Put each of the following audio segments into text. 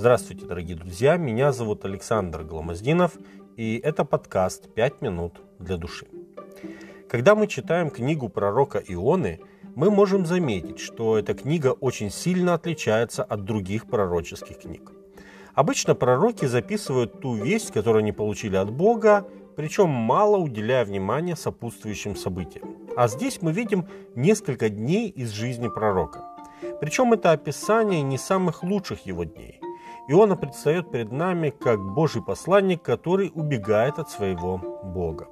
Здравствуйте, дорогие друзья, меня зовут Александр Гламоздинов, и это подкаст «Пять минут для души». Когда мы читаем книгу пророка Ионы, мы можем заметить, что эта книга очень сильно отличается от других пророческих книг. Обычно пророки записывают ту весть, которую они получили от Бога, причем мало уделяя внимания сопутствующим событиям. А здесь мы видим несколько дней из жизни пророка. Причем это описание не самых лучших его дней. Иона предстает перед нами как Божий посланник, который убегает от своего Бога.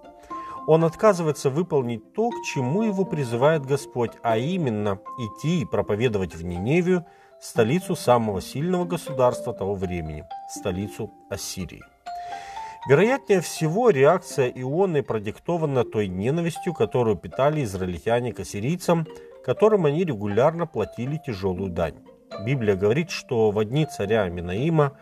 Он отказывается выполнить то, к чему его призывает Господь, а именно идти и проповедовать в Ниневию, столицу самого сильного государства того времени, столицу Ассирии. Вероятнее всего, реакция Ионы продиктована той ненавистью, которую питали израильтяне к ассирийцам, которым они регулярно платили тяжелую дань. Библия говорит, что в дни царя Минаима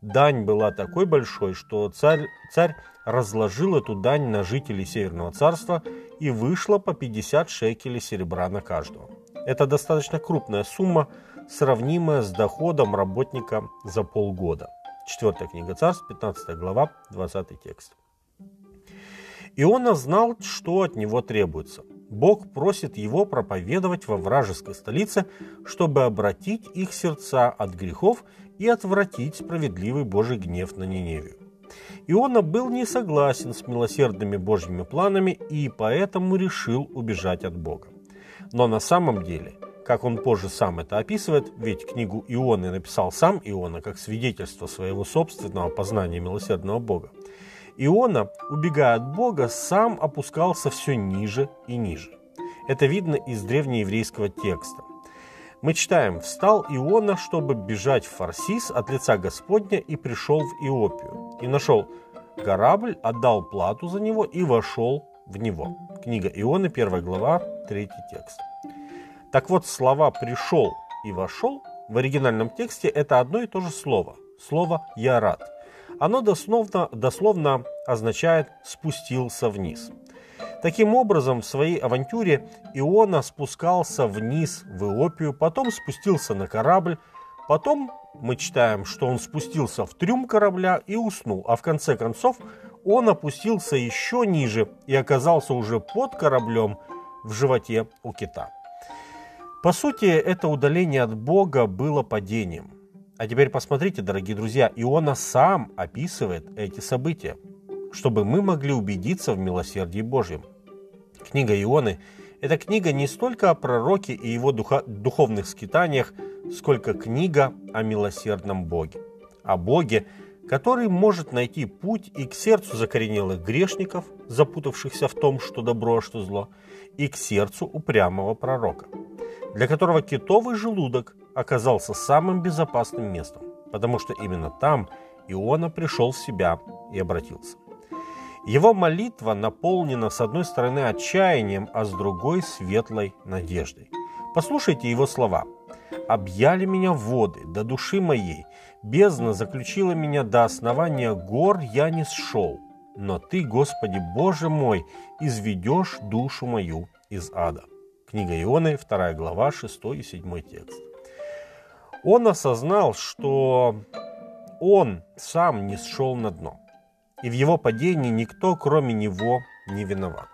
дань была такой большой, что царь, царь разложил эту дань на жителей Северного царства и вышло по 50 шекелей серебра на каждого. Это достаточно крупная сумма, сравнимая с доходом работника за полгода. Четвертая книга Царств, 15 глава, 20 текст. Иона знал, что от него требуется. Бог просит его проповедовать во вражеской столице, чтобы обратить их сердца от грехов и отвратить справедливый Божий гнев на Ниневию. Иона был не согласен с милосердными Божьими планами и поэтому решил убежать от Бога. Но на самом деле – как он позже сам это описывает, ведь книгу Ионы написал сам Иона как свидетельство своего собственного познания милосердного Бога. Иона, убегая от Бога, сам опускался все ниже и ниже. Это видно из древнееврейского текста. Мы читаем «Встал Иона, чтобы бежать в Фарсис от лица Господня, и пришел в Иопию, и нашел корабль, отдал плату за него и вошел в него». Книга Ионы, 1 глава, 3 текст. Так вот, слова «пришел» и «вошел» в оригинальном тексте это одно и то же слово. Слово «я рад». Оно дословно, дословно означает «спустился вниз». Таким образом, в своей авантюре Иона спускался вниз в Иопию, потом спустился на корабль, потом мы читаем, что он спустился в трюм корабля и уснул, а в конце концов он опустился еще ниже и оказался уже под кораблем в животе у кита. По сути, это удаление от Бога было падением. А теперь посмотрите, дорогие друзья, Иона сам описывает эти события, чтобы мы могли убедиться в милосердии Божьем. Книга Ионы – это книга не столько о пророке и его духа, духовных скитаниях, сколько книга о милосердном Боге. О Боге, который может найти путь и к сердцу закоренелых грешников, запутавшихся в том, что добро, а что зло, и к сердцу упрямого пророка – для которого китовый желудок оказался самым безопасным местом, потому что именно там Иона пришел в себя и обратился. Его молитва наполнена с одной стороны отчаянием, а с другой светлой надеждой. Послушайте его слова. «Объяли меня воды до души моей, бездна заключила меня до основания гор, я не сшел. Но Ты, Господи Боже мой, изведешь душу мою из ада». Книга Ионы, 2 глава, 6 и 7 текст. Он осознал, что он сам не сшел на дно, и в его падении никто, кроме него, не виноват.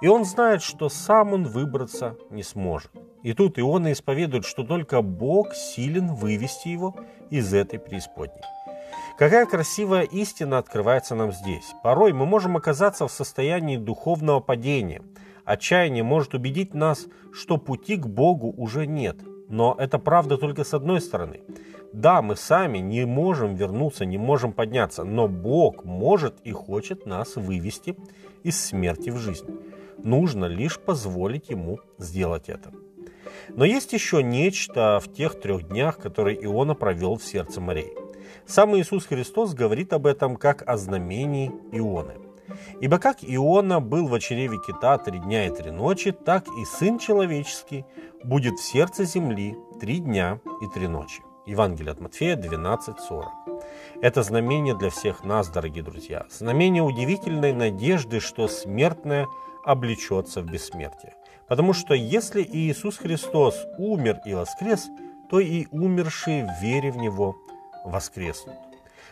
И он знает, что сам он выбраться не сможет. И тут Иона исповедует, что только Бог силен вывести его из этой преисподней. Какая красивая истина открывается нам здесь. Порой мы можем оказаться в состоянии духовного падения – Отчаяние может убедить нас, что пути к Богу уже нет. Но это правда только с одной стороны. Да, мы сами не можем вернуться, не можем подняться, но Бог может и хочет нас вывести из смерти в жизнь. Нужно лишь позволить Ему сделать это. Но есть еще нечто в тех трех днях, которые Иона провел в сердце морей. Сам Иисус Христос говорит об этом как о знамении Ионы. Ибо как Иона был в чреве кита три дня и три ночи, так и Сын Человеческий будет в сердце земли три дня и три ночи. Евангелие от Матфея 12.40. Это знамение для всех нас, дорогие друзья. Знамение удивительной надежды, что смертное облечется в бессмертие. Потому что если Иисус Христос умер и воскрес, то и умершие в вере в Него воскреснут.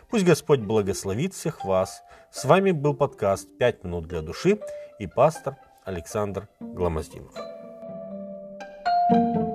Пусть Господь благословит всех вас. С вами был подкаст «Пять минут для души» и пастор Александр Гломоздинов. thank you